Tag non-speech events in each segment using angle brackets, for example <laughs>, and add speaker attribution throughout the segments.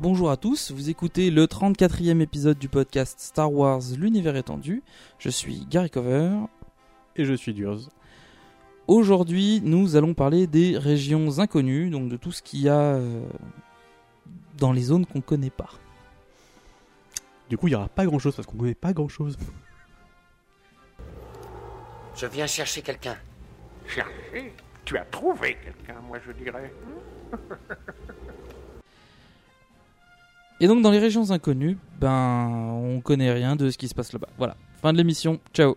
Speaker 1: Bonjour à tous, vous écoutez le 34e épisode du podcast Star Wars L'univers étendu. Je suis Gary Cover.
Speaker 2: Et je suis Durs.
Speaker 1: Aujourd'hui, nous allons parler des régions inconnues, donc de tout ce qu'il y a euh, dans les zones qu'on connaît pas.
Speaker 2: Du coup, il n'y aura pas grand chose parce qu'on connaît pas grand chose.
Speaker 3: Je viens chercher quelqu'un.
Speaker 4: Chercher? Tu as trouvé quelqu'un, moi je dirais. <laughs>
Speaker 1: Et donc dans les régions inconnues, ben on connaît rien de ce qui se passe là-bas. Voilà, fin de l'émission. Ciao.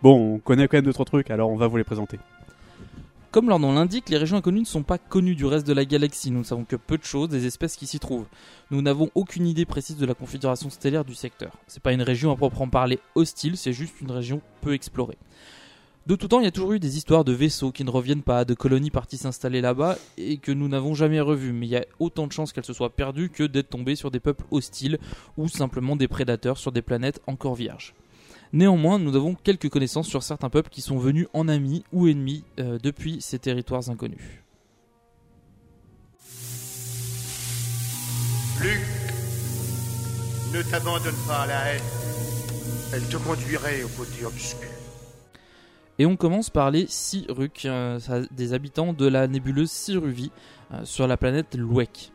Speaker 2: Bon, on connaît quand même d'autres trucs, alors on va vous les présenter.
Speaker 1: Comme leur nom l'indique, les régions inconnues ne sont pas connues du reste de la galaxie. Nous ne savons que peu de choses des espèces qui s'y trouvent. Nous n'avons aucune idée précise de la configuration stellaire du secteur. C'est pas une région à proprement parler hostile, c'est juste une région peu explorée. De tout temps, il y a toujours eu des histoires de vaisseaux qui ne reviennent pas, de colonies parties s'installer là-bas et que nous n'avons jamais revues. Mais il y a autant de chances qu'elles se soient perdues que d'être tombées sur des peuples hostiles ou simplement des prédateurs sur des planètes encore vierges. Néanmoins, nous avons quelques connaissances sur certains peuples qui sont venus en amis ou ennemis euh, depuis ces territoires inconnus.
Speaker 5: Luc, ne t'abandonne pas à la haine. Elle te conduirait au côté obscur.
Speaker 1: Et on commence par les Siruk, euh, des habitants de la nébuleuse Siruvi euh, sur la planète Luek.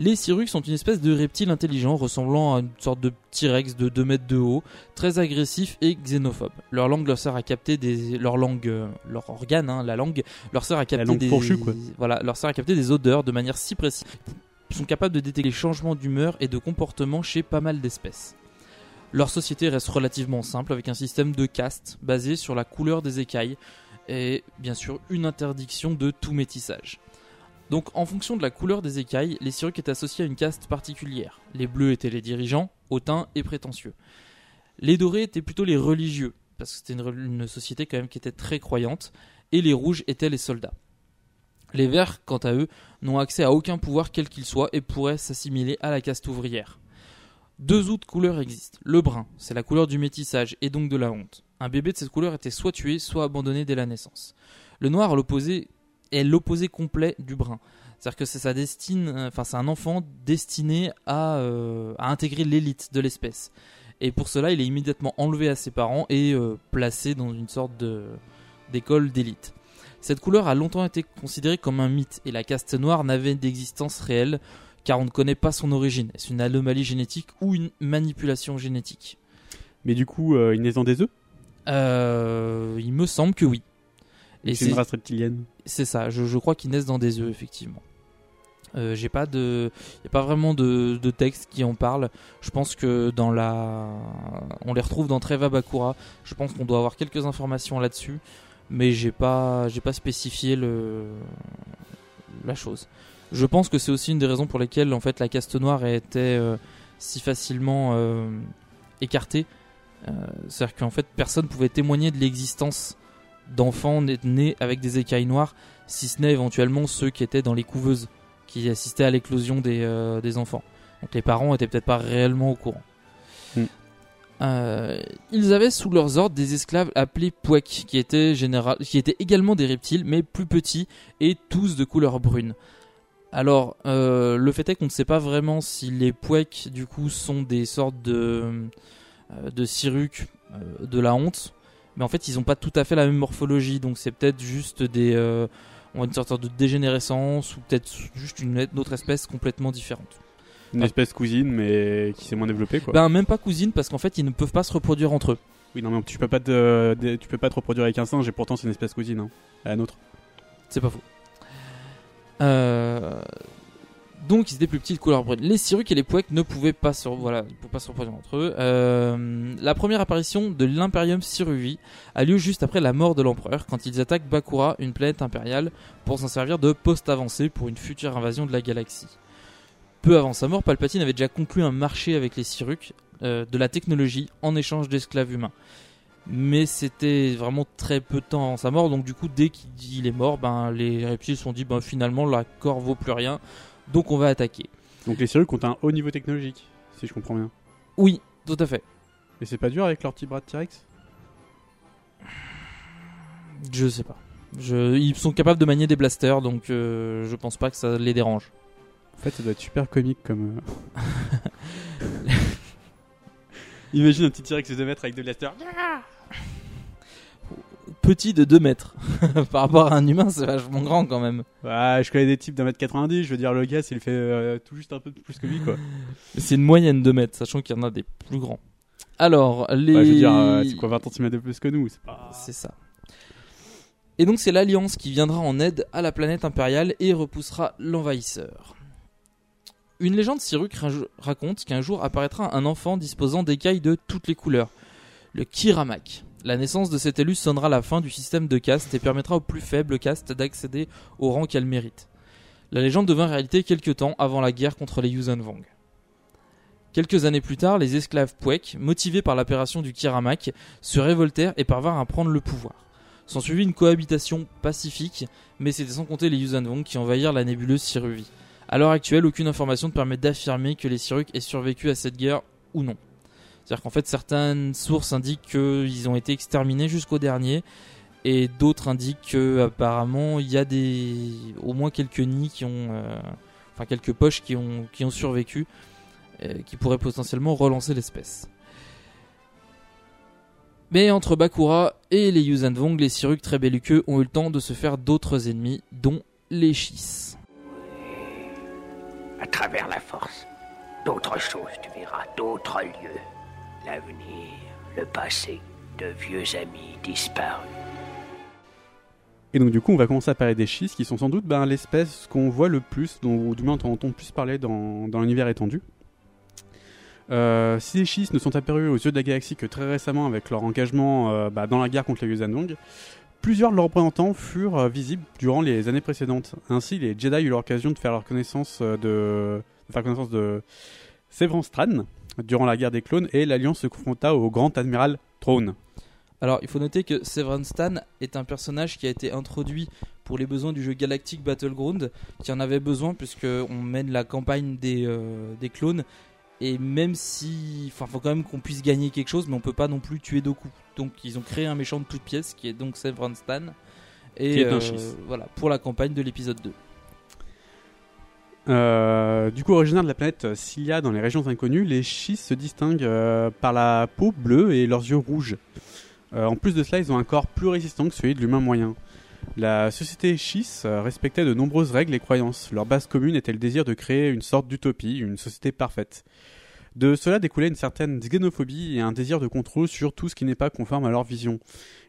Speaker 1: Les Siruk sont une espèce de reptile intelligent ressemblant à une sorte de T-Rex de 2 mètres de haut, très agressif et xénophobe. Leur langue leur sert à capter des leur langue euh, leur organe hein, la langue leur sert à capter des
Speaker 2: fourchue, quoi.
Speaker 1: voilà, leur sert à capter des odeurs de manière si précise. Ils sont capables de détecter les changements d'humeur et de comportement chez pas mal d'espèces. Leur société reste relativement simple avec un système de caste basé sur la couleur des écailles et bien sûr une interdiction de tout métissage. Donc en fonction de la couleur des écailles, les Siruks étaient associés à une caste particulière. Les bleus étaient les dirigeants, hautains et prétentieux. Les dorés étaient plutôt les religieux, parce que c'était une, une société quand même qui était très croyante, et les rouges étaient les soldats. Les verts, quant à eux, n'ont accès à aucun pouvoir quel qu'il soit et pourraient s'assimiler à la caste ouvrière. Deux autres couleurs existent. Le brun, c'est la couleur du métissage et donc de la honte. Un bébé de cette couleur était soit tué, soit abandonné dès la naissance. Le noir à l'opposé est l'opposé complet du brun. C'est-à-dire que c'est sa destine, euh, enfin c'est un enfant destiné à, euh, à intégrer l'élite de l'espèce. Et pour cela, il est immédiatement enlevé à ses parents et euh, placé dans une sorte de d'école d'élite. Cette couleur a longtemps été considérée comme un mythe et la caste noire n'avait d'existence réelle car on ne connaît pas son origine. Est-ce une anomalie génétique ou une manipulation génétique?
Speaker 2: Mais du coup, euh, ils naissent dans des œufs?
Speaker 1: Euh, Il me semble que oui. Et
Speaker 2: C'est une race reptilienne.
Speaker 1: c'est ça, je, je crois qu'ils naissent dans des œufs, effectivement. Euh, J'ai pas de, y a pas vraiment de, de texte qui en parle. Je pense que dans la, on les retrouve dans Treva Bakura. Je pense qu'on doit avoir quelques informations là-dessus, mais j'ai pas, j'ai pas spécifié le, la chose. Je pense que c'est aussi une des raisons pour lesquelles en fait la caste noire a été euh, si facilement euh, écartée. Euh, C'est-à-dire qu'en fait personne pouvait témoigner de l'existence d'enfants nés- avec des écailles noires, si ce n'est éventuellement ceux qui étaient dans les couveuses, qui assistaient à l'éclosion des, euh, des enfants. Donc les parents étaient peut-être pas réellement au courant.
Speaker 2: Mm.
Speaker 1: Euh, ils avaient sous leurs ordres des esclaves appelés Pouek, qui étaient, général... qui étaient également des reptiles, mais plus petits et tous de couleur brune. Alors, euh, le fait est qu'on ne sait pas vraiment si les Pouek, du coup, sont des sortes de, de Siruc de la honte, mais en fait, ils n'ont pas tout à fait la même morphologie, donc c'est peut-être juste des. euh, on va dire une sorte de dégénérescence, ou peut-être juste une autre espèce complètement différente.
Speaker 2: Une espèce cousine, mais qui s'est moins développée, quoi.
Speaker 1: Ben, même pas cousine, parce qu'en fait, ils ne peuvent pas se reproduire entre eux.
Speaker 2: Oui, non, mais tu peux pas te, tu peux pas te reproduire avec un singe, et pourtant c'est une espèce cousine, hein, à la nôtre.
Speaker 1: C'est pas faux. Euh, Donc ils étaient plus petits de couleur brune. Les Siruks et les Pouek ne pouvaient pas se, voilà, reproduire entre eux. Euh, La première apparition de l'Imperium Siruvi a lieu juste après la mort de l'empereur, quand ils attaquent Bakura, une planète impériale, pour s'en servir de poste avancé pour une future invasion de la galaxie. Peu avant sa mort, Palpatine avait déjà conclu un marché avec les Siruks euh, de la technologie en échange d'esclaves humains. Mais c'était vraiment très peu de temps avant sa mort, donc du coup, dès qu'il est mort, ben, les reptiles se sont dit ben, finalement l'accord vaut plus rien, donc on va attaquer.
Speaker 2: Donc les Siruks ont un haut niveau technologique, si je comprends bien.
Speaker 1: Oui, tout à fait.
Speaker 2: Et c'est pas dur avec leur petit bras de T-Rex?
Speaker 1: Je sais pas. Je, ils sont capables de manier des blasters, donc euh, je pense pas que ça les dérange.
Speaker 2: En fait, ça doit être super comique comme. euh. <laughs> <laughs> Imagine un petit T-Rex de 2 mètres avec des blasters.
Speaker 1: Petit de 2 mètres. <laughs> Par rapport à un humain, c'est vachement grand quand même.
Speaker 2: Ouais, je connais des types d'un mètre 90, je veux dire, le gars, il fait euh, tout juste un peu plus que lui, quoi. <laughs>
Speaker 1: C'est une moyenne de mètres, sachant qu'il y en a des plus grands. Alors, les.
Speaker 2: Ouais, je veux dire, euh, c'est quoi, 20 cm de plus que nous c'est pas...
Speaker 1: C'est ça. Et donc c'est l'Alliance qui viendra en aide à la planète impériale et repoussera l'envahisseur. Une légende Siruk raj- raconte qu'un jour apparaîtra un enfant disposant d'écailles de toutes les couleurs, le Kiramak. La naissance de cet élu sonnera la fin du système de caste et permettra aux plus faibles castes d'accéder au rang qu'elles méritent. La légende devint réalité quelque temps avant la guerre contre les Yuuzhan Vong. Quelques années plus tard, les esclaves Pouek, motivés par l'apparition du Kiramak, se révoltèrent et parvinrent à prendre le pouvoir. S'ensuivit une cohabitation pacifique, mais c'était sans compter les Yuuzhan Vong qui envahirent la nébuleuse Siruvi. À l'heure actuelle, aucune information ne permet d'affirmer que les Siruks aient survécu à cette guerre ou non. C'est-à-dire qu'en fait, certaines sources indiquent qu'ils ont été exterminés jusqu'au dernier, et d'autres indiquent que apparemment il y a des, au moins quelques nids qui ont, euh, enfin quelques poches qui ont, qui ont survécu, euh, qui pourraient potentiellement relancer l'espèce. Mais entre Bakura et les Yuuzhan Vong, les Siruks très belliqueux ont eu le temps de se faire d'autres ennemis, dont les Chiss.
Speaker 4: À travers la force, d'autres choses, tu verras, d'autres lieux. L'avenir, le passé, de vieux amis disparus.
Speaker 2: Et donc du coup, on va commencer à parler des schistes, qui sont sans doute ben, l'espèce qu'on voit le plus, dont, du moins on entend plus parler dans, l'univers étendu. Euh, si les schistes ne sont apparus aux yeux de la galaxie que très récemment avec leur engagement euh, bah, dans la guerre contre les Yuuzhan Vong, plusieurs de leurs représentants furent euh, visibles durant les années précédentes. Ainsi, les Jedi eurent l'occasion de faire leur connaissance de, de faire connaissance de Severan Stran durant la guerre des clones et l'Alliance se confronta au grand admiral Thrawn.
Speaker 1: Alors, il faut noter que Severan Stan est un personnage qui a été introduit pour les besoins du jeu Galactic Battleground, qui en avait besoin puisque on mène la campagne des, euh, des clones. Et même si, enfin, faut quand même qu'on puisse gagner quelque chose, mais on peut pas non plus tuer Doku. Donc, ils ont créé un méchant de toutes pièces qui est donc Severan Stan. Et
Speaker 2: Qui est un
Speaker 1: euh, voilà pour la campagne de l'épisode 2.
Speaker 2: Euh, du coup, originaire de la planète Cilia dans les régions inconnues, les schistes se distinguent euh, par la peau bleue et leurs yeux rouges. Euh, en plus de cela, ils ont un corps plus résistant que celui de l'humain moyen. La société schiste euh, respectait de nombreuses règles et croyances. Leur base commune était le désir de créer une sorte d'utopie, une société parfaite. De cela découlait une certaine xénophobie et un désir de contrôle sur tout ce qui n'est pas conforme à leur vision.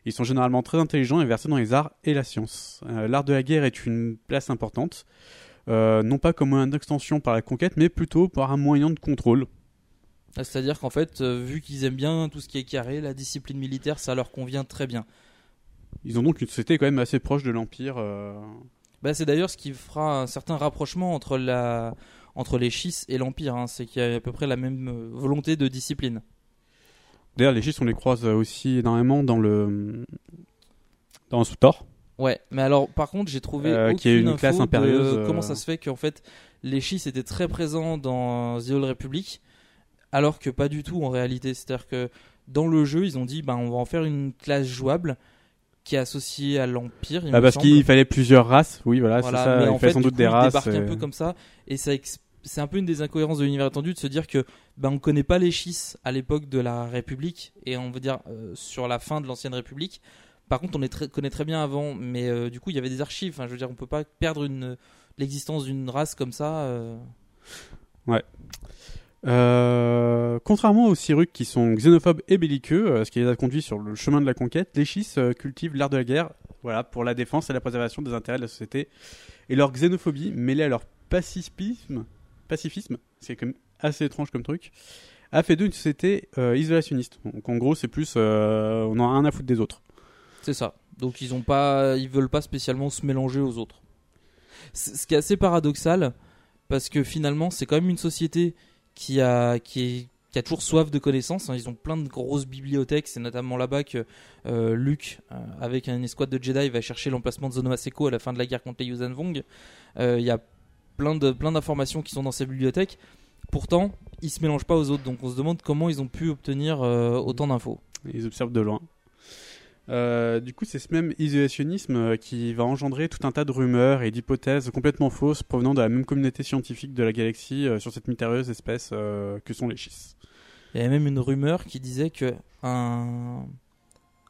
Speaker 2: Ils sont généralement très intelligents et versés dans les arts et la science. Euh, L'art de la guerre est une place importante. Euh, non pas comme une extension par la conquête, mais plutôt par un moyen de contrôle.
Speaker 1: Ah, C'est-à-dire qu'en fait, euh, vu qu'ils aiment bien tout ce qui est carré, la discipline militaire, ça leur convient très bien.
Speaker 2: Ils ont donc une société quand même assez proche de l'Empire. euh.
Speaker 1: Bah, c'est d'ailleurs ce qui fera un certain rapprochement entre, la... entre les Chiss et l'Empire. hein. C'est qu'il y a à peu près la même euh, volonté de discipline.
Speaker 2: D'ailleurs, les schistes, on les croise aussi énormément dans le dans Thor.
Speaker 1: Ouais, mais alors par contre, j'ai trouvé
Speaker 2: Euh,
Speaker 1: aucune
Speaker 2: qui est une
Speaker 1: info
Speaker 2: classe impérieuse, euh.
Speaker 1: comment ça se fait qu'en fait les schistes étaient très présents dans The Old Republic, alors que pas du tout en réalité. C'est-à-dire que dans le jeu, ils ont dit, ben on va en faire une classe jouable qui est associée à l'Empire. il
Speaker 2: Bah,
Speaker 1: me
Speaker 2: parce qu'il fallait plusieurs races, oui, voilà,
Speaker 1: Voilà,
Speaker 2: c'est ça.
Speaker 1: mais
Speaker 2: il
Speaker 1: en
Speaker 2: fallait
Speaker 1: fait,
Speaker 2: sans doute
Speaker 1: coup,
Speaker 2: des races.
Speaker 1: débarquent un
Speaker 2: euh,
Speaker 1: peu comme ça, et ça c'est un peu une des incohérences de l'univers étendu de se dire que ben on connaît pas les schistes à l'époque de la République et on veut dire euh, sur la fin de l'ancienne République. Par contre, on les connaît très bien avant, mais euh, du coup, il y avait des archives. Enfin, je veux dire, on peut pas perdre l'existence d'une race comme ça. euh.
Speaker 2: Euh, contrairement aux Siruks qui sont xénophobes et belliqueux, ce qui les a conduits sur le chemin de la conquête, les Schistes cultivent l'art de la guerre voilà, pour la défense et la préservation des intérêts de la société. Et leur xénophobie, mêlée à leur pacifisme, pacifisme c'est quand même assez étrange comme truc, a fait d'eux une société isolationniste. Donc en gros, c'est plus on en a rien à foutre des autres.
Speaker 1: C'est ça. Donc ils ont pas, ils veulent pas spécialement se mélanger aux autres. Ce qui est assez paradoxal, parce que finalement c'est quand même une société qui a, qui est, qui a toujours soif de connaissances. hein. Ils ont plein de grosses bibliothèques. C'est notamment là-bas que euh, Luke, euh, avec une escouade de Jedi, va chercher l'emplacement de Zono Aseko à la fin de la guerre contre les Yuuzhan Vong. Euh, Il y a plein de plein d'informations qui sont dans ces bibliothèques. Pourtant, ils se mélangent pas aux autres. Donc on se demande comment ils ont pu obtenir autant d'infos.
Speaker 2: Ils observent de loin. Euh, du coup, c'est ce même isolationnisme euh, qui va engendrer tout un tas de rumeurs et d'hypothèses complètement fausses provenant de la même communauté scientifique de la galaxie euh, sur cette mystérieuse espèce euh, que sont les schistes.
Speaker 1: Il y avait même une rumeur qui disait que un,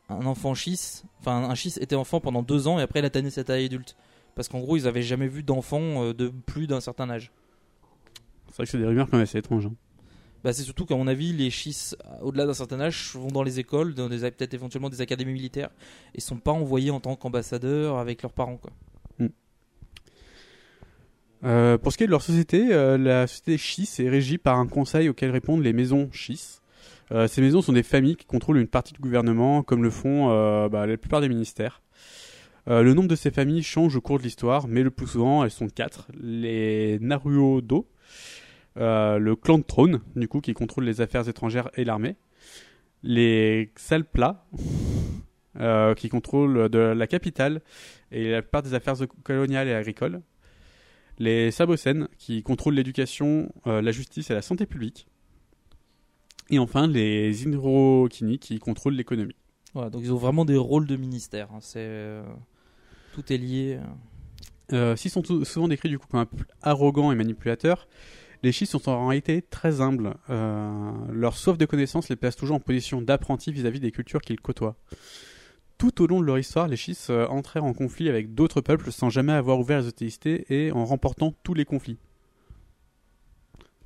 Speaker 1: un enfant schiste, enfin un schiste était enfant pendant deux ans et après il a tanné sa taille adulte. Parce qu'en gros, ils avaient jamais vu d'enfant de plus d'un certain âge.
Speaker 2: C'est vrai que c'est des rumeurs quand même assez étranges. hein.
Speaker 1: Bah, c'est surtout qu'à mon avis, les schistes, au-delà d'un certain âge, vont dans les écoles, dans des peut-être éventuellement des académies militaires, et sont pas envoyés en tant qu'ambassadeurs avec leurs parents. Quoi.
Speaker 2: Euh, pour ce qui est de leur société, euh, la société Schiss est régie par un conseil auquel répondent les maisons Schiss. Euh, ces maisons sont des familles qui contrôlent une partie du gouvernement, comme le font bah, la plupart des ministères. Le nombre de ces familles change au cours de l'histoire, mais le plus souvent, elles sont quatre. Les Naruodo, le clan de trône, du coup, qui contrôle les affaires étrangères et l'armée. Les Xalpla, <laughs> euh, qui contrôlent de la capitale et la plupart des affaires coloniales et agricoles les Sabocènes qui contrôlent l'éducation, euh, la justice et la santé publique. Et enfin les Indrokini qui contrôlent l'économie.
Speaker 1: Voilà, donc ils ont vraiment des rôles de ministère. hein. C'est, euh, tout est lié.
Speaker 2: Euh, S'ils sont souvent décrits du coup comme arrogants et manipulateurs, les Schists sont en réalité très humbles. Euh, leur soif de connaissance les place toujours en position d'apprenti vis-à-vis des cultures qu'ils côtoient. Tout au long de leur histoire, les Schists euh, entrèrent en conflit avec d'autres peuples sans jamais avoir ouvert les hostilités et en remportant tous les conflits.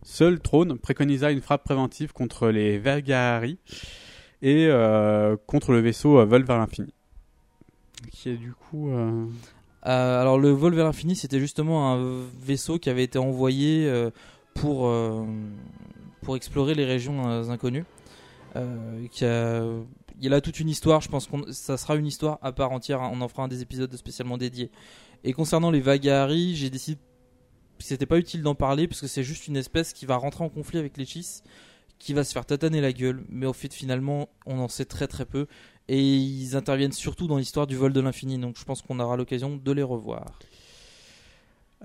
Speaker 2: Seul Trône préconisa une frappe préventive contre les Vergari et euh, contre le vaisseau Vol vers l'infini. Qui est du coup.
Speaker 1: alors le vol vers l'infini, c'était justement un vaisseau qui avait été envoyé pour euh, pour explorer les régions euh, inconnues. Euh, qui a, il toute une histoire. Je pense que ça sera une histoire à part entière. hein. On en fera un des épisodes spécialement dédiés. Et concernant les Vagari, j'ai décidé que c'était pas utile d'en parler parce que c'est juste une espèce qui va rentrer en conflit avec les Chis, qui va se faire tataner la gueule. Mais au fait, finalement, on en sait très très peu. Et ils interviennent surtout dans l'histoire du vol de l'infini, donc je pense qu'on aura l'occasion de les revoir.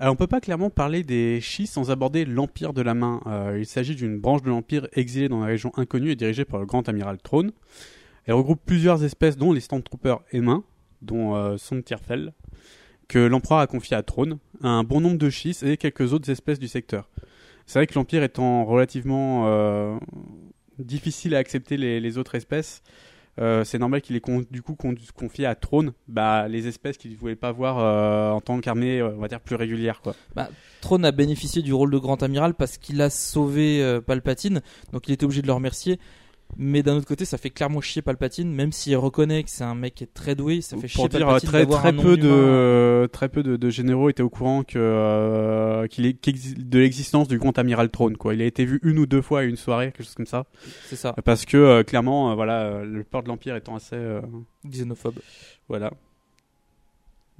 Speaker 2: Alors on peut pas clairement parler des Chi sans aborder l'Empire de la Main. Euh, il s'agit d'une branche de l'Empire exilée dans la région inconnue et dirigée par le grand amiral Throne. Elle regroupe plusieurs espèces dont les Stormtroopers Humains, dont euh, Sontirfell, que l'empereur a confié à Throne, un bon nombre de Chis et quelques autres espèces du secteur. C'est vrai que l'Empire étant relativement euh, difficile à accepter les autres espèces, euh, c'est normal qu'il ait du coup con- confié à Throne bah, les espèces qu'il ne voulait pas voir euh, en tant qu'armée, euh, on va dire, plus régulière. Quoi.
Speaker 1: Throne a bénéficié du rôle de grand amiral parce qu'il a sauvé Palpatine, donc il était obligé de le remercier. Mais d'un autre côté, ça fait clairement chier Palpatine, même s'il reconnaît que c'est un mec qui est très doué, ça fait chier
Speaker 2: dire
Speaker 1: Palpatine
Speaker 2: très
Speaker 1: un
Speaker 2: peu de très peu de, de généraux étaient au courant que euh, qu'il est de l'existence du grand amiral Throne quoi. Il a été vu une ou deux fois à une soirée quelque chose comme ça
Speaker 1: C'est ça,
Speaker 2: parce que euh, clairement euh, voilà le port de l'empire étant assez
Speaker 1: xénophobe.
Speaker 2: voilà.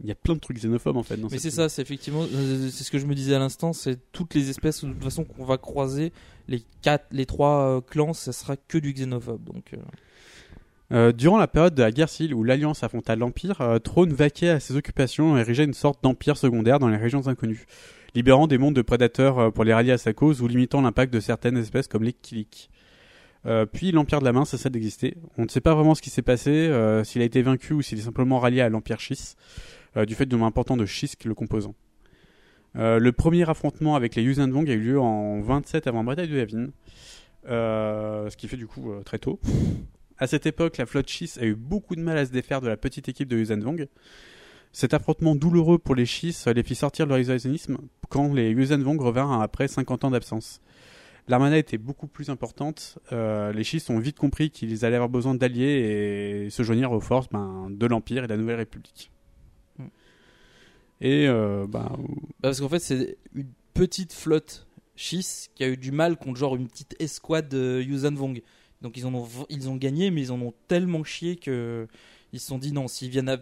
Speaker 2: Il y a plein de trucs xénophobes en fait dans
Speaker 1: Mais c'est ça, c'est effectivement, euh, c'est ce que je me disais à l'instant, c'est toutes les espèces de toute façon qu'on va croiser, les quatre, les trois euh, clans, ça sera que du xénophobe. Donc, euh,
Speaker 2: Euh, durant la période de la guerre civile où l'Alliance affronta l'Empire, euh, Throne vaquait à ses occupations et érigeait une sorte d'empire secondaire dans les régions inconnues, libérant des mondes de prédateurs pour les rallier à sa cause ou limitant l'impact de certaines espèces comme les Kilik. Euh, puis l'Empire de la Main cessa d'exister. On ne sait pas vraiment ce qui s'est passé, euh, s'il a été vaincu ou s'il est simplement rallié à l'Empire Schiss, euh, du fait du nombre important de Schiss le composant. Euh, le premier affrontement avec les Yuuzhan a eu lieu en 27 avant la bataille de Yavin, euh, ce qui fait du coup euh, très tôt. À cette époque, la flotte Schiss a eu beaucoup de mal à se défaire de la petite équipe de Yuuzhan Cet affrontement douloureux pour les Schiss les fit sortir de leur isolationnisme quand les Yuuzhan revinrent après 50 ans d'absence. L'armada était beaucoup plus importante. Euh, les Schiss ont vite compris qu'ils allaient avoir besoin d'alliés et se joignirent aux forces ben, de l'Empire et de la Nouvelle République. Et euh, ben,
Speaker 1: Bah, parce qu'en fait, c'est une petite flotte Schiss qui a eu du mal contre genre une petite escouade de Yuuzhan Vong. Donc ils, en ont, ils ont gagné, mais ils en ont tellement chié que ils se sont dit non, s'ils viennent à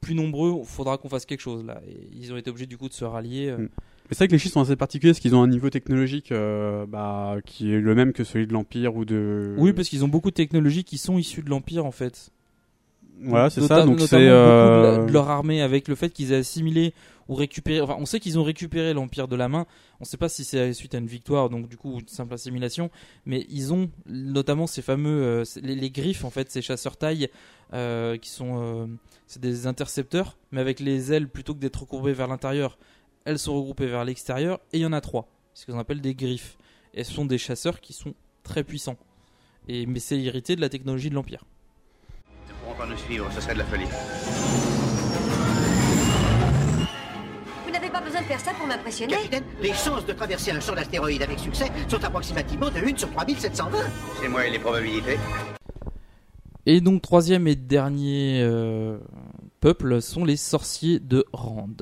Speaker 1: plus nombreux, il faudra qu'on fasse quelque chose là. Et ils ont été obligés du coup de se rallier. euh.
Speaker 2: Mm. Mais c'est vrai que les Schiss sont assez particuliers parce qu'ils ont un niveau technologique euh, bah, qui est le même que celui de l'Empire ou de.
Speaker 1: Oui, parce qu'ils ont beaucoup de technologies qui sont issues de l'Empire en fait.
Speaker 2: Voilà, c'est ça. Donc c'est.
Speaker 1: de,
Speaker 2: euh,
Speaker 1: de leur armée avec le fait qu'ils aient assimilé ou récupéré. Enfin, on sait qu'ils ont récupéré l'Empire de la main. On ne sait pas si c'est suite à une victoire, donc du coup une simple assimilation. Mais ils ont notamment ces fameux euh, les, les griffes en fait, ces chasseurs taille euh, qui sont c'est des intercepteurs, mais avec les ailes plutôt que d'être recourbées vers l'intérieur, elles sont regroupées vers l'extérieur. Et il y en a trois, ce qu'on appelle des griffes. Et ce sont des chasseurs qui sont très puissants. Et mais c'est hérité de la technologie de l'Empire.
Speaker 6: Pas nous suivre, ce serait de la folie.
Speaker 7: Vous n'avez pas besoin de faire ça pour m'impressionner
Speaker 5: Capitaine, les chances de traverser un champ d'astéroïdes avec succès sont approximativement de 1 sur 3720.
Speaker 6: C'est moi et les probabilités.
Speaker 1: Et donc troisième et dernier euh, peuple sont les sorciers de Rand.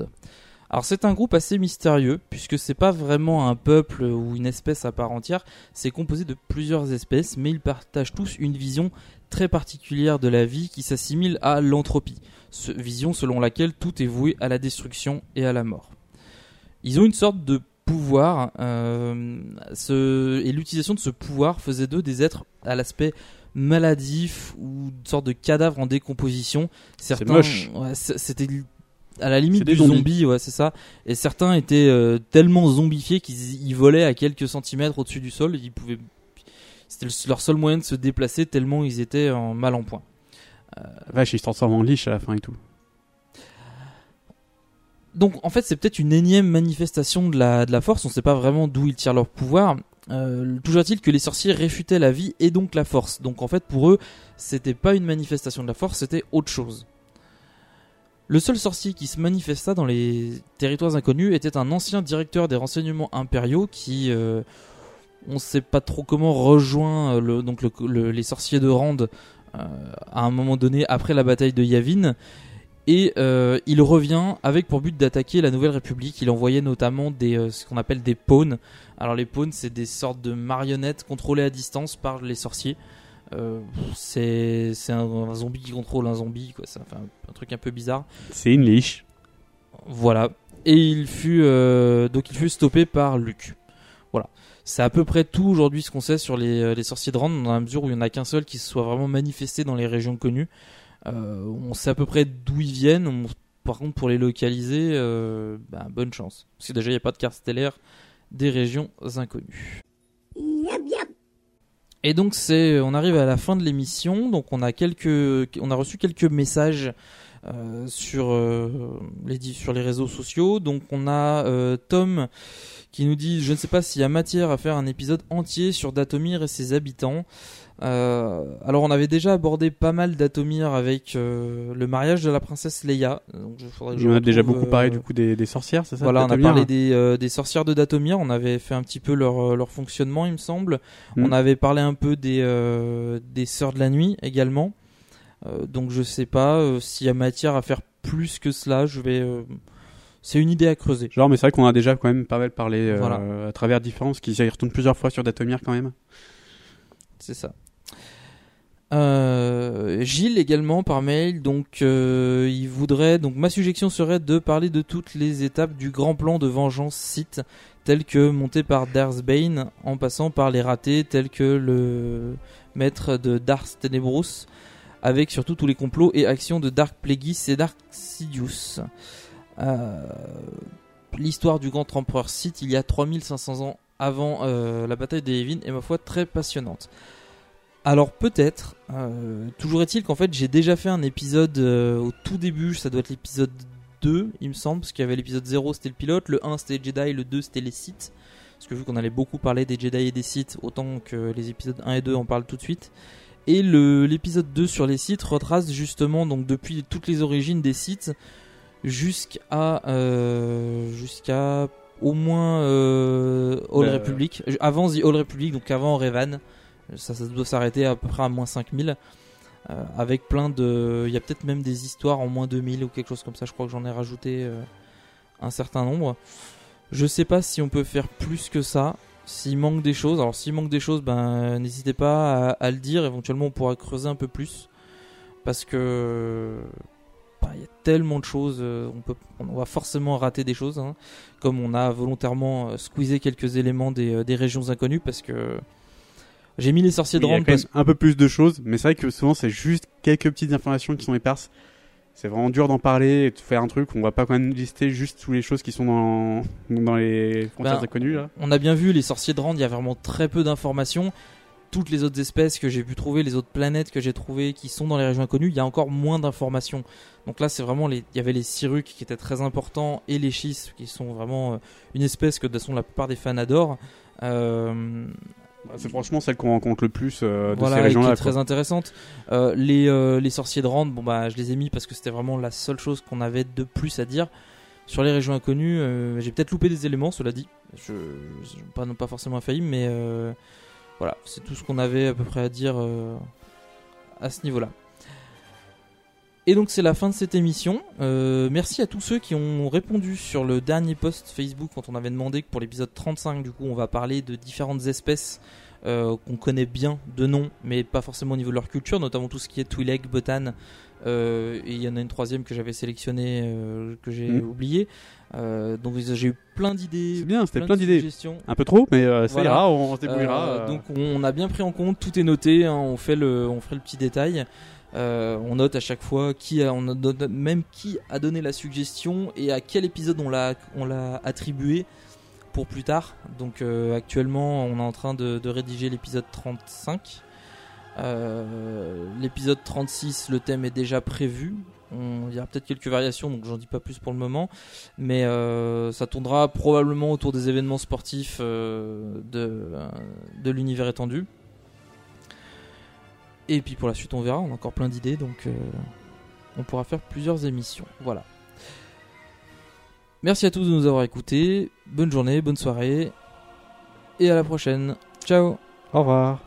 Speaker 1: Alors c'est un groupe assez mystérieux puisque c'est pas vraiment un peuple ou une espèce à part entière, c'est composé de plusieurs espèces mais ils partagent tous une vision très particulière de la vie qui s'assimile à l'entropie, vision selon laquelle tout est voué à la destruction et à la mort. Ils ont une sorte de pouvoir euh, ce- et l'utilisation de ce pouvoir faisait d'eux des êtres à l'aspect maladif ou une sorte de cadavre en décomposition. Certains,
Speaker 2: moche.
Speaker 1: ouais, c'était à la limite
Speaker 2: des
Speaker 1: du
Speaker 2: zombies.
Speaker 1: zombie, ouais, c'est ça. Et certains étaient euh, tellement zombifiés qu'ils ils volaient à quelques centimètres au-dessus du sol. Ils pouvaient, c'était le- leur seul moyen de se déplacer tellement ils étaient en mal en point.
Speaker 2: Vache, ils se transforment en liche à la fin et tout.
Speaker 1: Donc en fait c'est peut-être une énième manifestation de la, de la force, on ne sait pas vraiment d'où ils tirent leur pouvoir. Euh, toujours est-il que les sorciers réfutaient la vie et donc la force. Donc en fait pour eux c'était pas une manifestation de la force, c'était autre chose. Le seul sorcier qui se manifesta dans les territoires inconnus était un ancien directeur des renseignements impériaux qui, euh, on ne sait pas trop comment, rejoint euh, le, donc le- le- les sorciers de Rand euh, à un moment donné après la bataille de Yavin. Et euh, il revient avec pour but d'attaquer la Nouvelle République. Il envoyait notamment des, euh, ce qu'on appelle des pawns. Alors les pawns, c'est des sortes de marionnettes contrôlées à distance par les sorciers. C'est un, un zombie qui contrôle un zombie, quoi. C'est enfin, un truc un peu bizarre.
Speaker 2: C'est une liche.
Speaker 1: Voilà. Et il fut donc il fut stoppé par Luc. Voilà. C'est à peu près tout aujourd'hui ce qu'on sait sur les, euh, les sorciers de Rand, dans la mesure où il n'y en a qu'un seul qui se soit vraiment manifesté dans les régions connues. Euh, on sait à peu près d'où ils viennent. On- par contre, pour les localiser, euh, bah, bonne chance. Parce que déjà, il n'y a pas de carte stellaire des régions inconnues. Et donc c'est, on arrive à la fin de l'émission, donc on a quelques, on a reçu quelques messages euh, sur euh, les sur les réseaux sociaux. Donc on a euh, Tom qui nous dit, je ne sais pas s'il y a matière à faire un épisode entier sur Datomir et ses habitants. Euh, alors on avait déjà abordé pas mal d'Atomir avec euh, le mariage de la princesse Leia. Donc, je, faudrait que je
Speaker 2: On a déjà beaucoup parlé du coup des, des sorcières, c'est ça
Speaker 1: voilà, on a parlé des, euh, des sorcières de Datomir, on avait fait un petit peu leur, leur fonctionnement, il me semble.
Speaker 2: Mm.
Speaker 1: On avait parlé un peu des, euh, des sœurs de la nuit également. Euh, donc je sais pas euh, s'il y a matière à faire plus que cela, je vais... euh, C'est une idée à creuser.
Speaker 2: Genre, mais c'est vrai qu'on a déjà quand même pas mal parlé euh, à travers différents, parce qu'ils y retournent plusieurs fois sur Datomir quand même.
Speaker 1: C'est ça. Euh, Gilles également par mail, donc euh, il voudrait, donc ma suggestion serait de parler de toutes les étapes du grand plan de vengeance site, tel que monté par Darth Bane, en passant par les ratés tels que le maître de Darth Tenebrous, avec surtout tous les complots et actions de Dark Plagueis et Dark Sidious. Euh, L'histoire du grand empereur Sith il y a 3500 ans avant euh, la bataille des Yavin est ma foi très passionnante. Alors peut-être, euh, toujours est-il qu'en fait j'ai déjà fait un épisode au tout début, ça doit être l'épisode 2 il me semble, parce qu'il y avait l'épisode 0 c'était le pilote, le 1 c'était Jedi, le 2 c'était les Sith. Parce que vu qu'on allait beaucoup parler des Jedi et des Sith, autant que les épisodes 1 et 2 en parlent tout de suite. Et le- l'épisode 2 sur les Sith retrace justement donc depuis toutes les origines des Sith jusqu'à euh, jusqu'à au moins euh, All
Speaker 2: Bah,
Speaker 1: Republic, avant The All Republic, donc avant Revan. Ça, ça doit s'arrêter à peu près à moins 5000. euh, avec plein de. Il y a peut-être même des histoires en moins 2000 ou quelque chose comme ça. Je crois que j'en ai rajouté euh, un certain nombre. Je sais pas si on peut faire plus que ça. S'il manque des choses, alors s'il manque des choses, ben n'hésitez pas à, à le dire. Éventuellement, on pourra creuser un peu plus parce que bah, il y a tellement de choses. euh, On peut, on va forcément rater des choses, hein, comme on a volontairement euh, squeezé quelques éléments des, euh, des régions inconnues parce que j'ai mis les sorciers de parce
Speaker 2: un peu plus de choses, mais c'est vrai que souvent c'est juste quelques petites informations qui sont éparses. C'est vraiment dur d'en parler et de faire un truc. On va pas quand même lister juste toutes les choses qui sont dans, dans les frontières
Speaker 1: Ben,
Speaker 2: inconnues là.
Speaker 1: On a bien vu les sorciers de Rande, il y a vraiment très peu d'informations. Toutes les autres espèces que j'ai pu trouver, les autres planètes que j'ai trouvées qui sont dans les régions inconnues, il y a encore moins d'informations. Donc là, c'est vraiment les, il y avait les Siruks qui étaient très importants et les Schis qui sont vraiment euh, une espèce que de toute façon la plupart des fans adorent. Euh,
Speaker 2: C'est franchement celle qu'on rencontre le plus euh, de
Speaker 1: voilà,
Speaker 2: ces régions-là.
Speaker 1: est très intéressante. Euh, les, euh, les sorciers de Rande, bon bah je les ai mis parce que c'était vraiment la seule chose qu'on avait de plus à dire. Sur les régions inconnues, euh, j'ai peut-être loupé des éléments, cela dit. Je, je- pas, non pas forcément infaillible, mais euh, voilà, c'est tout ce qu'on avait à peu près à dire à ce niveau-là. Et donc c'est la fin de cette émission. Euh, merci à tous ceux qui ont répondu sur le dernier post Facebook quand on avait demandé que pour l'épisode 35, du coup, on va parler de différentes espèces euh, qu'on connaît bien de nom, mais pas forcément au niveau de leur culture, notamment tout ce qui est Twi'lek, Botan. euh, et il y en a une troisième que j'avais sélectionnée, que j'ai
Speaker 2: Mhm.
Speaker 1: oubliée. Donc j'ai eu plein d'idées.
Speaker 2: C'est bien, c'était
Speaker 1: plein
Speaker 2: d'idées. Un peu trop, mais ça
Speaker 1: Voilà.
Speaker 2: ira, on, se débrouillera.
Speaker 1: Donc on a bien pris en compte, tout est noté, hein, on fait le, on ferait le petit détail. Euh, on note à chaque fois qui a, même qui a donné la suggestion et à quel épisode on l'a, on attribué pour plus tard. Donc euh, actuellement, on est en train de, rédiger l'épisode 35. Euh, l'épisode 36, le thème est déjà prévu. Il y aura peut-être quelques variations, donc j'en dis pas plus pour le moment. Mais ça tournera probablement autour des événements sportifs de l'univers étendu. Et puis pour la suite, on verra. On a encore plein d'idées, donc euh, on pourra faire plusieurs émissions. Voilà. Merci à tous de nous avoir écoutés. Bonne journée, bonne soirée. Et à la prochaine. Ciao
Speaker 2: Au revoir.